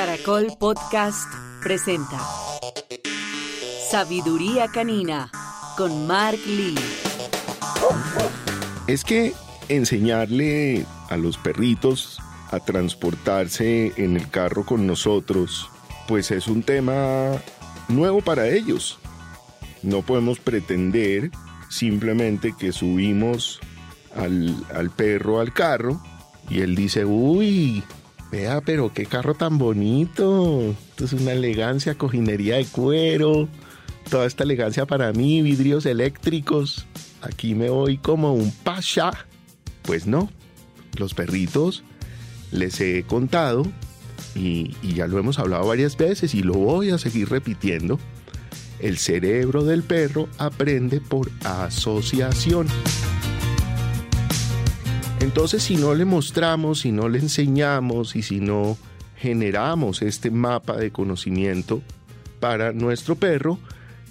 Caracol Podcast presenta Sabiduría Canina con Mark Lee. Es que enseñarle a los perritos a transportarse en el carro con nosotros, pues es un tema nuevo para ellos. No podemos pretender simplemente que subimos al, al perro al carro y él dice, uy, vea, pero qué carro tan bonito. Esto es una elegancia, cojinería de cuero. Toda esta elegancia para mí, vidrios eléctricos. Aquí me voy como un pasha. Pues no, los perritos les he contado y, y ya lo hemos hablado varias veces y lo voy a seguir repitiendo. El cerebro del perro aprende por asociación. Entonces, si no le mostramos, si no le enseñamos y si no generamos este mapa de conocimiento para nuestro perro,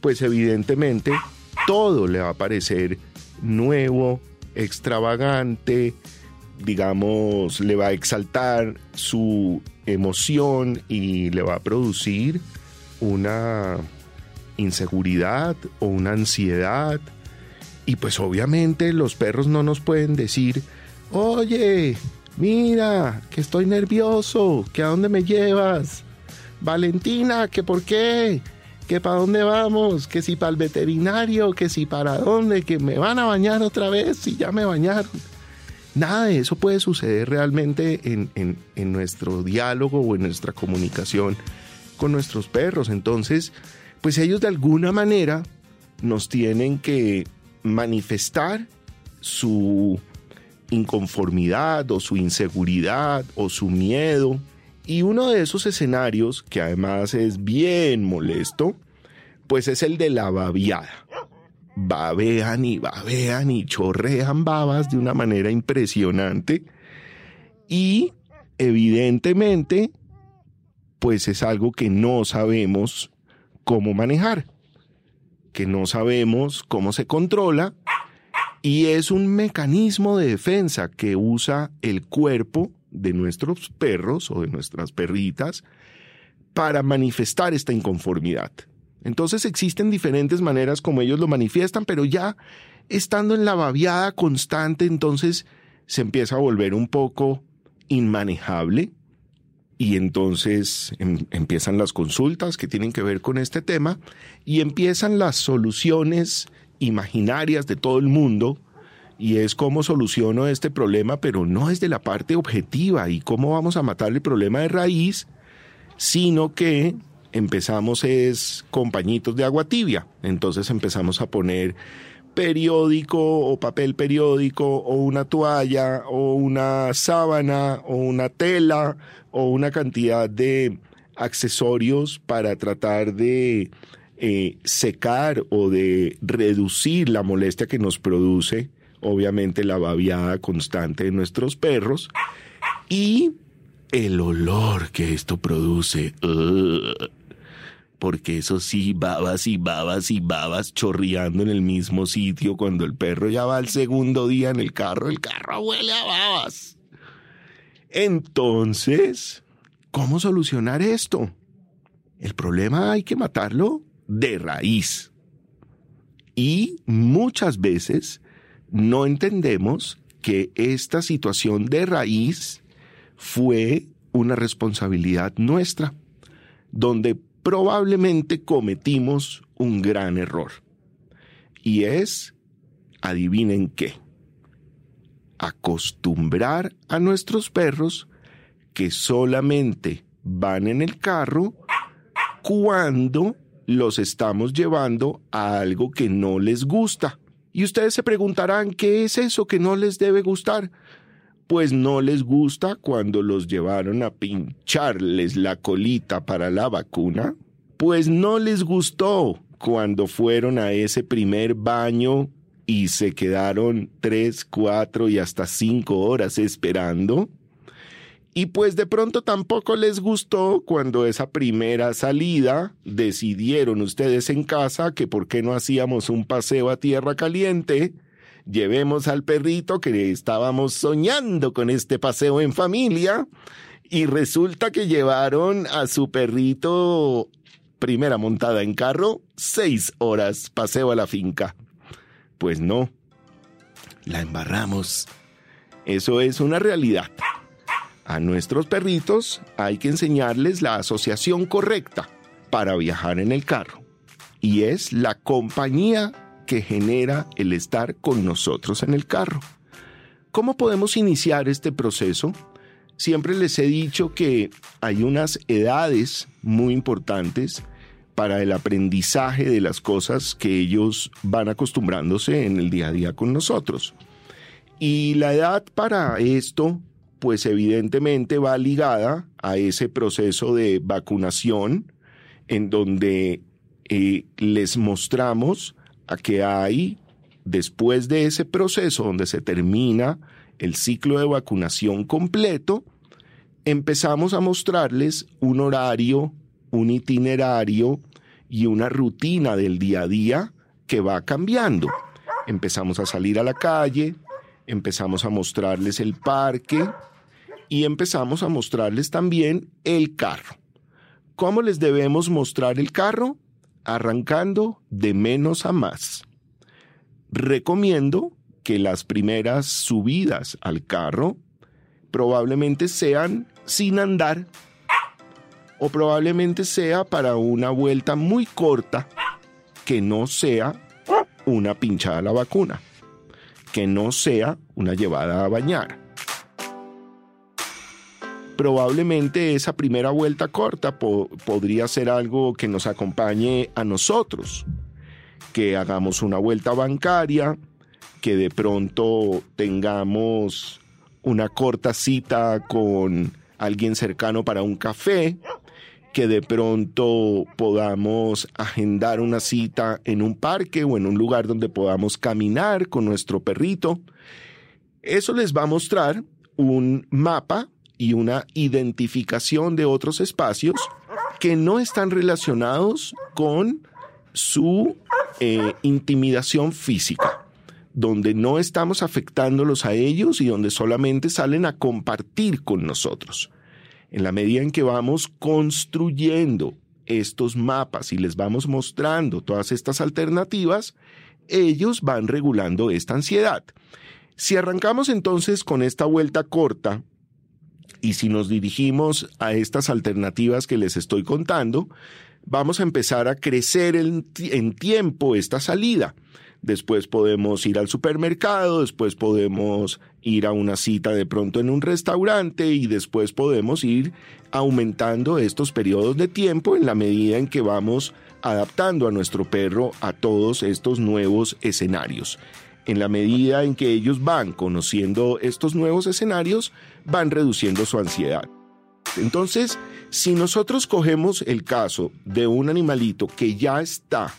pues evidentemente todo le va a parecer nuevo, extravagante, digamos, le va a exaltar su emoción y le va a producir una inseguridad o una ansiedad. Y pues obviamente los perros no nos pueden decir, Oye, mira, que estoy nervioso, que a dónde me llevas. Valentina, que por qué, que para dónde vamos, que si para el veterinario, que si para dónde, que me van a bañar otra vez, si ya me bañaron. Nada de eso puede suceder realmente en, en, en nuestro diálogo o en nuestra comunicación con nuestros perros. Entonces, pues ellos de alguna manera nos tienen que manifestar su inconformidad o su inseguridad o su miedo. Y uno de esos escenarios, que además es bien molesto, pues es el de la babiada. Babean y babean y chorrean babas de una manera impresionante. Y evidentemente, pues es algo que no sabemos cómo manejar, que no sabemos cómo se controla y es un mecanismo de defensa que usa el cuerpo de nuestros perros o de nuestras perritas para manifestar esta inconformidad. Entonces existen diferentes maneras como ellos lo manifiestan, pero ya estando en la babiada constante, entonces se empieza a volver un poco inmanejable y entonces em, empiezan las consultas que tienen que ver con este tema y empiezan las soluciones imaginarias de todo el mundo y es cómo soluciono este problema, pero no es de la parte objetiva y cómo vamos a matar el problema de raíz, sino que empezamos es compañitos de agua tibia. Entonces empezamos a poner periódico o papel periódico o una toalla o una sábana o una tela o una cantidad de accesorios para tratar de eh, secar o de reducir la molestia que nos produce, obviamente, la babiada constante de nuestros perros y el olor que esto produce. porque eso sí, babas y babas y babas chorreando en el mismo sitio cuando el perro ya va al segundo día en el carro, el carro huele a babas. Entonces, ¿cómo solucionar esto? El problema hay que matarlo de raíz. Y muchas veces no entendemos que esta situación de raíz fue una responsabilidad nuestra, donde probablemente cometimos un gran error. Y es, adivinen qué, acostumbrar a nuestros perros que solamente van en el carro cuando los estamos llevando a algo que no les gusta. Y ustedes se preguntarán, ¿qué es eso que no les debe gustar? Pues no les gusta cuando los llevaron a pincharles la colita para la vacuna. Pues no les gustó cuando fueron a ese primer baño y se quedaron tres, cuatro y hasta cinco horas esperando. Y pues de pronto tampoco les gustó cuando esa primera salida decidieron ustedes en casa que por qué no hacíamos un paseo a tierra caliente, llevemos al perrito que estábamos soñando con este paseo en familia Y resulta que llevaron a su perrito, primera montada en carro, seis horas paseo a la finca. Pues no, la embarramos. Eso es una realidad. A nuestros perritos hay que enseñarles la asociación correcta para viajar en el carro. Y es la compañía que genera el estar con nosotros en el carro. ¿Cómo podemos iniciar este proceso? Siempre les he dicho que hay unas edades muy importantes para el aprendizaje de las cosas que ellos van acostumbrándose en el día a día con nosotros. Y la edad para esto, pues evidentemente va ligada a ese proceso de vacunación en donde eh, les mostramos a que hay, después de ese proceso donde se termina el ciclo de vacunación completo, empezamos a mostrarles un horario, un itinerario y una rutina del día a día que va cambiando. Empezamos a salir a la calle, empezamos a mostrarles el parque y empezamos a mostrarles también el carro. ¿Cómo les debemos mostrar el carro? Arrancando de menos a más. Recomiendo que las primeras subidas al carro probablemente sean sin andar o probablemente sea para una vuelta muy corta que no sea una pinchada a la vacuna, que no sea una llevada a bañar. Probablemente esa primera vuelta corta podría ser algo que nos acompañe a nosotros, que hagamos una vuelta bancaria, que de pronto tengamos una corta cita con alguien cercano para un café, que de pronto podamos agendar una cita en un parque o en un lugar donde podamos caminar con nuestro perrito. Eso les va a mostrar un mapa y una identificación de otros espacios que no están relacionados con su eh, intimidación física, donde no estamos afectándolos a ellos y donde solamente salen a compartir con nosotros. En la medida en que vamos construyendo estos mapas y les vamos mostrando todas estas alternativas, ellos van regulando esta ansiedad. Si arrancamos entonces con esta vuelta corta, y si nos dirigimos a estas alternativas que les estoy contando, vamos a empezar a crecer en, tiempo esta salida. Después podemos ir al supermercado, después podemos ir a una cita de pronto en un restaurante y después podemos ir aumentando estos periodos de tiempo en la medida en que vamos adaptando a nuestro perro a todos estos nuevos escenarios en la medida en que ellos van conociendo estos nuevos escenarios, van reduciendo su ansiedad. Entonces, si nosotros cogemos el caso de un animalito que ya está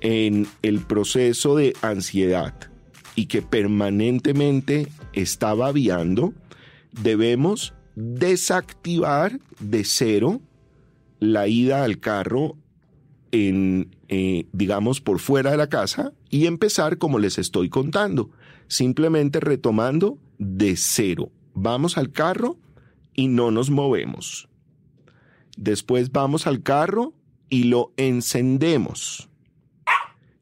en el proceso de ansiedad y que permanentemente está babiando, debemos desactivar de cero la ida al carro en, eh, digamos, por fuera de la casa y empezar como les estoy contando, simplemente retomando de cero. Vamos al carro y no nos movemos. Después vamos al carro y lo encendemos.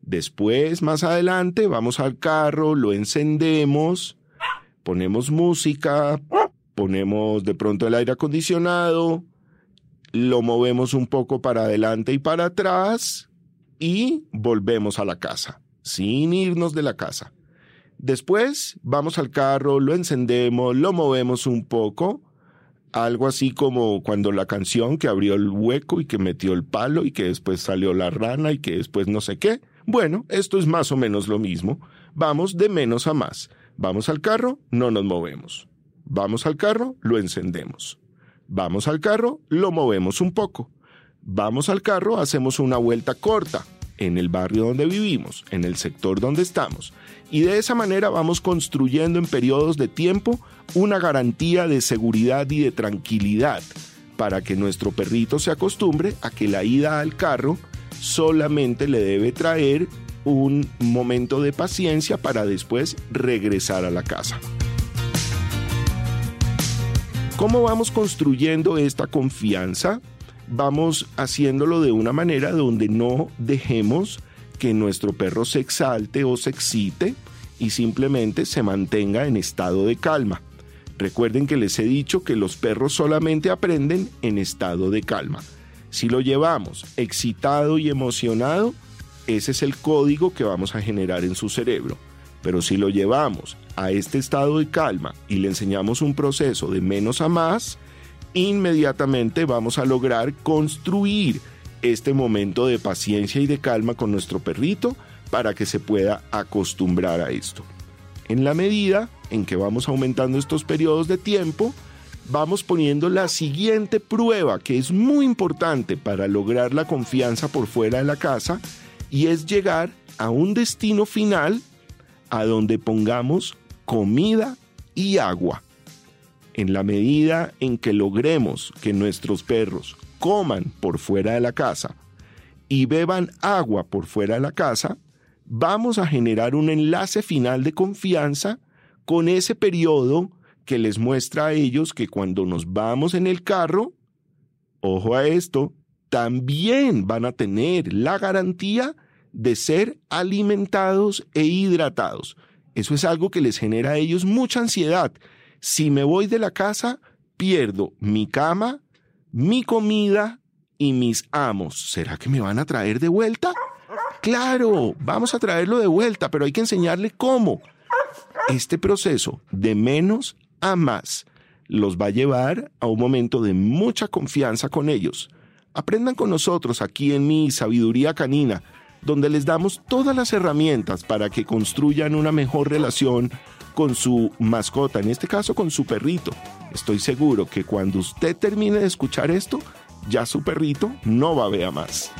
Después, más adelante, vamos al carro, lo encendemos, ponemos música, ponemos de pronto el aire acondicionado, lo movemos un poco para adelante y para atrás y volvemos a la casa, sin irnos de la casa. Después vamos al carro, lo encendemos, lo movemos un poco, algo así como cuando la canción que abrió el hueco y que metió el palo y que después salió la rana y que después no sé qué. Bueno, esto es más o menos lo mismo. Vamos de menos a más. Vamos al carro, no nos movemos. Vamos al carro, lo encendemos. Vamos al carro, lo movemos un poco. Vamos al carro, hacemos una vuelta corta en el barrio donde vivimos, en el sector donde estamos. Y de esa manera vamos construyendo en periodos de tiempo una garantía de seguridad y de tranquilidad para que nuestro perrito se acostumbre a que la ida al carro solamente le debe traer un momento de paciencia para después regresar a la casa. ¿Cómo vamos construyendo esta confianza? Vamos haciéndolo de una manera donde no dejemos que nuestro perro se exalte o se excite y simplemente se mantenga en estado de calma. Recuerden que les he dicho que los perros solamente aprenden en estado de calma. Si lo llevamos excitado y emocionado, ese es el código que vamos a generar en su cerebro. Pero si lo llevamos a este estado de calma y le enseñamos un proceso de menos a más, inmediatamente vamos a lograr construir este momento de paciencia y de calma con nuestro perrito para que se pueda acostumbrar a esto. En la medida en que vamos aumentando estos periodos de tiempo, vamos poniendo la siguiente prueba que es muy importante para lograr la confianza por fuera de la casa y es llegar a un destino final a donde pongamos comida y agua. En la medida en que logremos que nuestros perros coman por fuera de la casa y beban agua por fuera de la casa, vamos a generar un enlace final de confianza con ese periodo que les muestra a ellos que cuando nos vamos en el carro, ojo a esto, también van a tener la garantía de ser alimentados e hidratados. Eso es algo que les genera a ellos mucha ansiedad. Si me voy de la casa, pierdo mi cama, mi comida y mis amos. ¿Será que me van a traer de vuelta? Claro, vamos a traerlo de vuelta, pero hay que enseñarle cómo. Este proceso de menos a más los va a llevar a un momento de mucha confianza con ellos. Aprendan con nosotros aquí en mi sabiduría canina, donde les damos todas las herramientas para que construyan una mejor relación con su mascota, en este caso con su perrito. Estoy seguro que cuando usted termine de escuchar esto, ya su perrito no va a ver más.